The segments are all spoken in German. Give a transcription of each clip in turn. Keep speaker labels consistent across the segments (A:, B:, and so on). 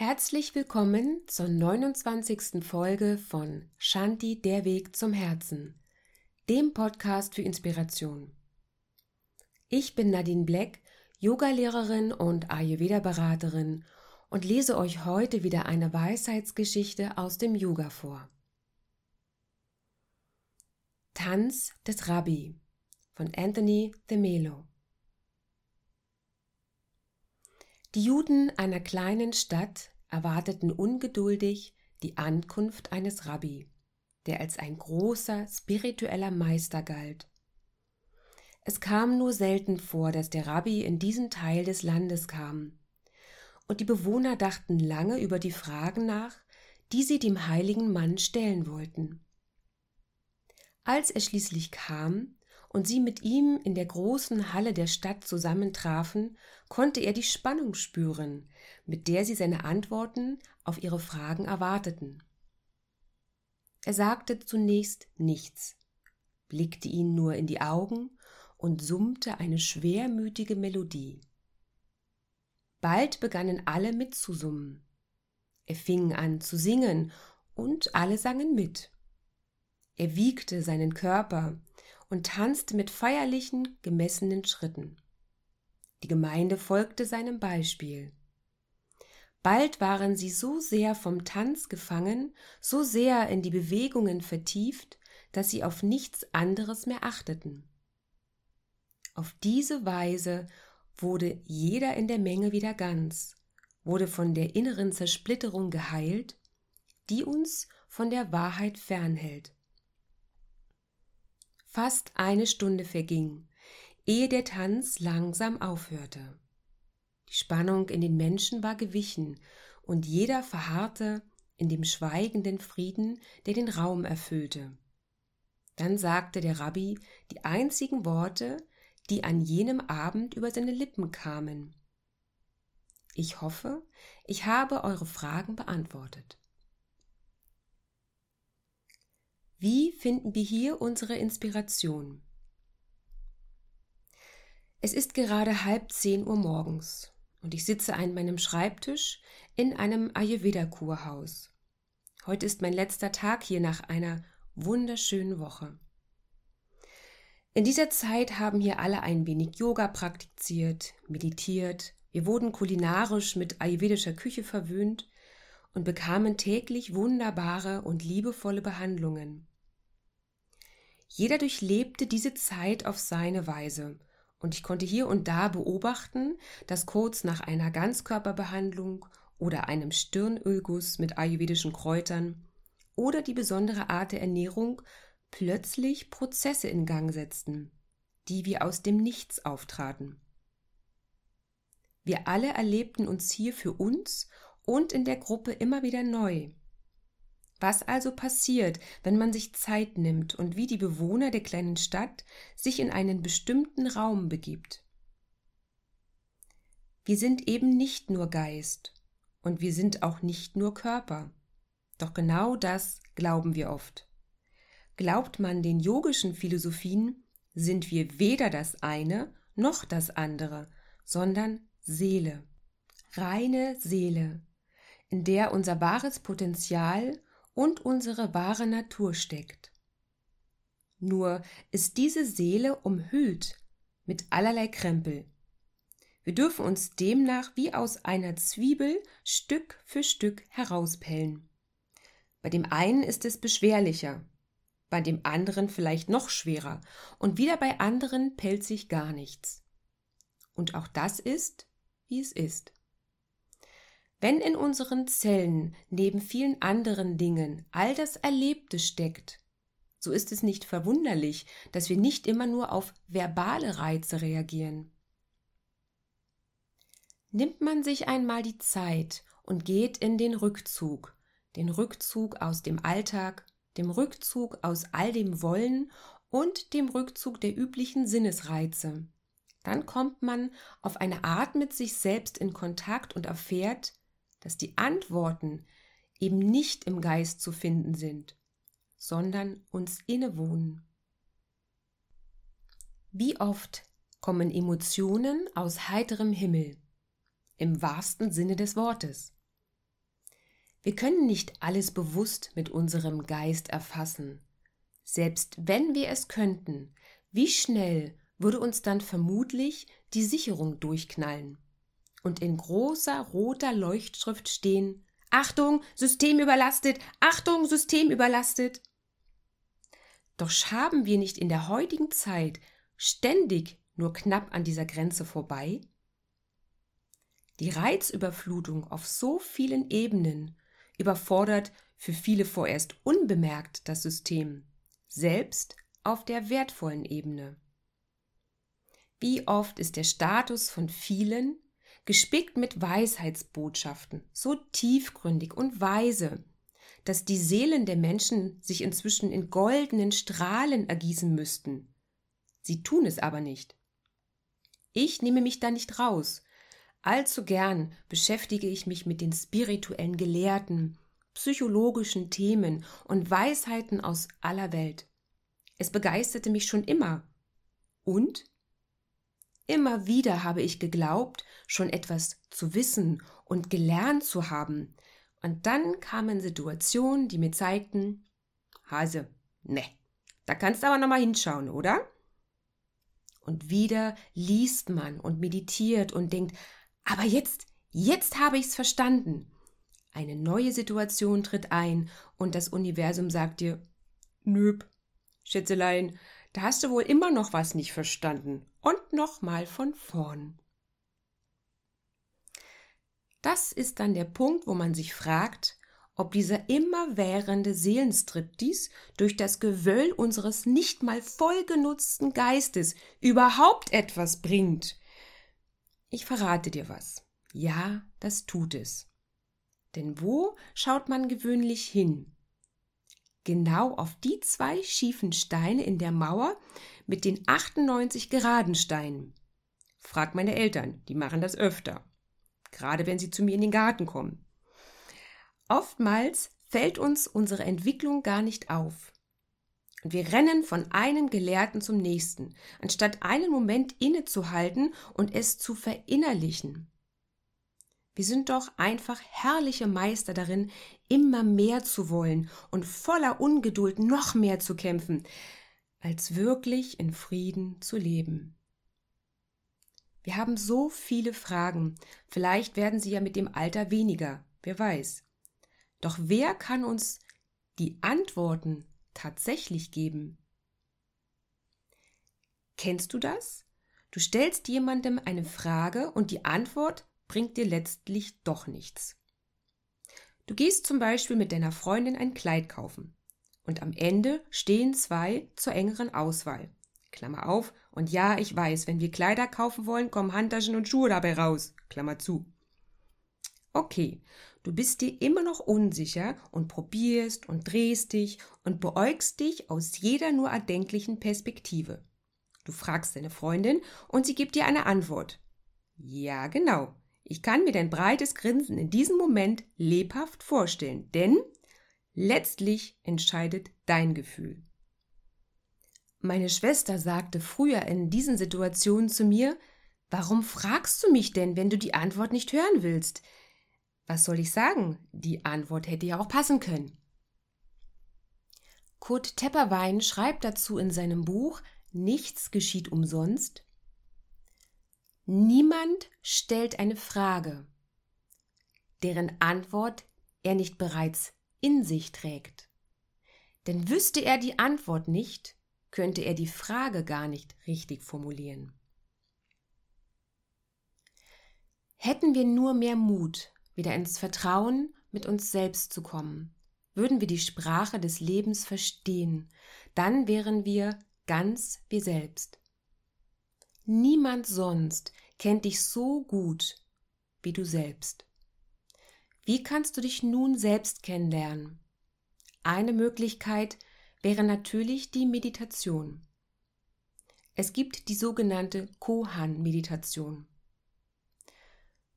A: Herzlich willkommen zur 29. Folge von Shanti Der Weg zum Herzen, dem Podcast für Inspiration. Ich bin Nadine Black, Yogalehrerin und Ayurveda-Beraterin und lese euch heute wieder eine Weisheitsgeschichte aus dem Yoga vor. Tanz des Rabbi von Anthony de Melo Die Juden einer kleinen Stadt erwarteten ungeduldig die Ankunft eines Rabbi, der als ein großer spiritueller Meister galt. Es kam nur selten vor, dass der Rabbi in diesen Teil des Landes kam, und die Bewohner dachten lange über die Fragen nach, die sie dem heiligen Mann stellen wollten. Als er schließlich kam, und sie mit ihm in der großen Halle der Stadt zusammentrafen, konnte er die Spannung spüren, mit der sie seine Antworten auf ihre Fragen erwarteten. Er sagte zunächst nichts, blickte ihnen nur in die Augen und summte eine schwermütige Melodie. Bald begannen alle mitzusummen. Er fing an zu singen, und alle sangen mit. Er wiegte seinen Körper, und tanzte mit feierlichen, gemessenen Schritten. Die Gemeinde folgte seinem Beispiel. Bald waren sie so sehr vom Tanz gefangen, so sehr in die Bewegungen vertieft, dass sie auf nichts anderes mehr achteten. Auf diese Weise wurde jeder in der Menge wieder ganz, wurde von der inneren Zersplitterung geheilt, die uns von der Wahrheit fernhält. Fast eine Stunde verging, ehe der Tanz langsam aufhörte. Die Spannung in den Menschen war gewichen, und jeder verharrte in dem schweigenden Frieden, der den Raum erfüllte. Dann sagte der Rabbi die einzigen Worte, die an jenem Abend über seine Lippen kamen. Ich hoffe, ich habe eure Fragen beantwortet. Wie finden wir hier unsere Inspiration? Es ist gerade halb zehn Uhr morgens und ich sitze an meinem Schreibtisch in einem Ayurveda-Kurhaus. Heute ist mein letzter Tag hier nach einer wunderschönen Woche. In dieser Zeit haben hier alle ein wenig Yoga praktiziert, meditiert, wir wurden kulinarisch mit ayurvedischer Küche verwöhnt und bekamen täglich wunderbare und liebevolle Behandlungen. Jeder durchlebte diese Zeit auf seine Weise, und ich konnte hier und da beobachten, dass kurz nach einer Ganzkörperbehandlung oder einem Stirnölguss mit ayurvedischen Kräutern oder die besondere Art der Ernährung plötzlich Prozesse in Gang setzten, die wie aus dem Nichts auftraten. Wir alle erlebten uns hier für uns und in der Gruppe immer wieder neu. Was also passiert, wenn man sich Zeit nimmt und wie die Bewohner der kleinen Stadt sich in einen bestimmten Raum begibt? Wir sind eben nicht nur Geist und wir sind auch nicht nur Körper. Doch genau das glauben wir oft. Glaubt man den yogischen Philosophien, sind wir weder das eine noch das andere, sondern Seele, reine Seele, in der unser wahres Potenzial und unsere wahre Natur steckt. Nur ist diese Seele umhüllt mit allerlei Krempel. Wir dürfen uns demnach wie aus einer Zwiebel Stück für Stück herauspellen. Bei dem einen ist es beschwerlicher, bei dem anderen vielleicht noch schwerer und wieder bei anderen pellt sich gar nichts. Und auch das ist, wie es ist. Wenn in unseren Zellen neben vielen anderen Dingen all das Erlebte steckt, so ist es nicht verwunderlich, dass wir nicht immer nur auf verbale Reize reagieren. Nimmt man sich einmal die Zeit und geht in den Rückzug, den Rückzug aus dem Alltag, dem Rückzug aus all dem Wollen und dem Rückzug der üblichen Sinnesreize, dann kommt man auf eine Art mit sich selbst in Kontakt und erfährt, dass die Antworten eben nicht im Geist zu finden sind, sondern uns innewohnen. Wie oft kommen Emotionen aus heiterem Himmel, im wahrsten Sinne des Wortes. Wir können nicht alles bewusst mit unserem Geist erfassen. Selbst wenn wir es könnten, wie schnell würde uns dann vermutlich die Sicherung durchknallen und in großer roter Leuchtschrift stehen Achtung, System überlastet, Achtung, System überlastet. Doch schaben wir nicht in der heutigen Zeit ständig nur knapp an dieser Grenze vorbei? Die Reizüberflutung auf so vielen Ebenen überfordert für viele vorerst unbemerkt das System, selbst auf der wertvollen Ebene. Wie oft ist der Status von vielen gespickt mit Weisheitsbotschaften, so tiefgründig und weise, dass die Seelen der Menschen sich inzwischen in goldenen Strahlen ergießen müssten. Sie tun es aber nicht. Ich nehme mich da nicht raus. Allzu gern beschäftige ich mich mit den spirituellen Gelehrten, psychologischen Themen und Weisheiten aus aller Welt. Es begeisterte mich schon immer. Und Immer wieder habe ich geglaubt, schon etwas zu wissen und gelernt zu haben. Und dann kamen Situationen, die mir zeigten, Hase, ne, da kannst du aber nochmal hinschauen, oder? Und wieder liest man und meditiert und denkt, aber jetzt, jetzt habe ich's verstanden. Eine neue Situation tritt ein und das Universum sagt dir, nöp, Schätzelein, da hast du wohl immer noch was nicht verstanden. Und nochmal von vorn. Das ist dann der Punkt, wo man sich fragt, ob dieser immerwährende Seelenstriptease durch das Gewöll unseres nicht mal vollgenutzten Geistes überhaupt etwas bringt. Ich verrate dir was. Ja, das tut es. Denn wo schaut man gewöhnlich hin? Genau auf die zwei schiefen Steine in der Mauer mit den 98 geraden Steinen. Frag meine Eltern, die machen das öfter. Gerade wenn sie zu mir in den Garten kommen. Oftmals fällt uns unsere Entwicklung gar nicht auf. Und wir rennen von einem Gelehrten zum nächsten, anstatt einen Moment innezuhalten und es zu verinnerlichen. Wir sind doch einfach herrliche Meister darin, immer mehr zu wollen und voller Ungeduld noch mehr zu kämpfen, als wirklich in Frieden zu leben. Wir haben so viele Fragen, vielleicht werden sie ja mit dem Alter weniger, wer weiß. Doch wer kann uns die Antworten tatsächlich geben? Kennst du das? Du stellst jemandem eine Frage und die Antwort bringt dir letztlich doch nichts. Du gehst zum Beispiel mit deiner Freundin ein Kleid kaufen und am Ende stehen zwei zur engeren Auswahl. Klammer auf, und ja, ich weiß, wenn wir Kleider kaufen wollen, kommen Handtaschen und Schuhe dabei raus. Klammer zu. Okay, du bist dir immer noch unsicher und probierst und drehst dich und beäugst dich aus jeder nur erdenklichen Perspektive. Du fragst deine Freundin und sie gibt dir eine Antwort. Ja, genau. Ich kann mir dein breites Grinsen in diesem Moment lebhaft vorstellen, denn letztlich entscheidet dein Gefühl. Meine Schwester sagte früher in diesen Situationen zu mir, Warum fragst du mich denn, wenn du die Antwort nicht hören willst? Was soll ich sagen? Die Antwort hätte ja auch passen können. Kurt Tepperwein schreibt dazu in seinem Buch Nichts geschieht umsonst Niemand stellt eine Frage, deren Antwort er nicht bereits in sich trägt. Denn wüsste er die Antwort nicht, könnte er die Frage gar nicht richtig formulieren. Hätten wir nur mehr Mut, wieder ins Vertrauen mit uns selbst zu kommen, würden wir die Sprache des Lebens verstehen, dann wären wir ganz wir selbst. Niemand sonst kennt dich so gut wie du selbst. Wie kannst du dich nun selbst kennenlernen? Eine Möglichkeit wäre natürlich die Meditation. Es gibt die sogenannte Kohan-Meditation.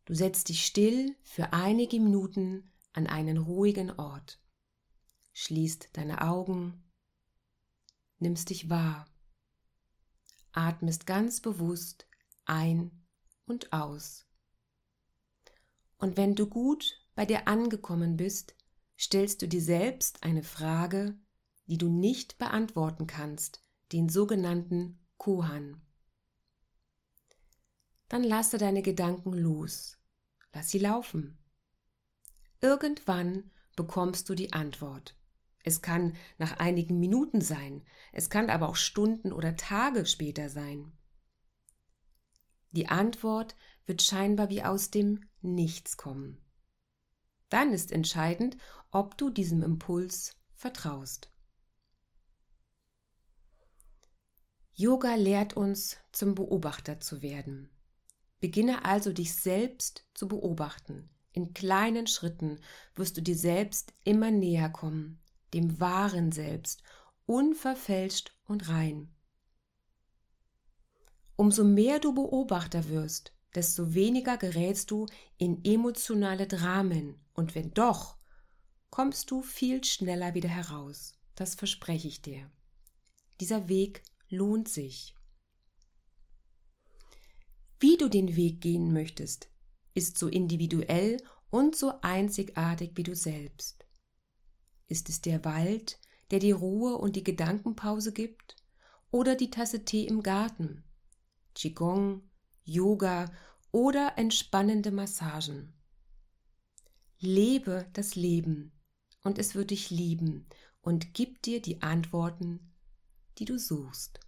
A: Du setzt dich still für einige Minuten an einen ruhigen Ort, schließt deine Augen, nimmst dich wahr atmest ganz bewusst ein und aus. Und wenn du gut bei dir angekommen bist, stellst du dir selbst eine Frage, die du nicht beantworten kannst, den sogenannten Kohan. Dann lasse deine Gedanken los, lass sie laufen. Irgendwann bekommst du die Antwort. Es kann nach einigen Minuten sein, es kann aber auch Stunden oder Tage später sein. Die Antwort wird scheinbar wie aus dem Nichts kommen. Dann ist entscheidend, ob du diesem Impuls vertraust. Yoga lehrt uns, zum Beobachter zu werden. Beginne also dich selbst zu beobachten. In kleinen Schritten wirst du dir selbst immer näher kommen, dem wahren Selbst, unverfälscht und rein. Umso mehr du Beobachter wirst, desto weniger gerätst du in emotionale Dramen, und wenn doch, kommst du viel schneller wieder heraus. Das verspreche ich dir. Dieser Weg lohnt sich. Wie du den Weg gehen möchtest, ist so individuell und so einzigartig wie du selbst. Ist es der Wald, der die Ruhe und die Gedankenpause gibt, oder die Tasse Tee im Garten, Qigong, Yoga oder entspannende Massagen? Lebe das Leben und es wird dich lieben und gibt dir die Antworten, die du suchst.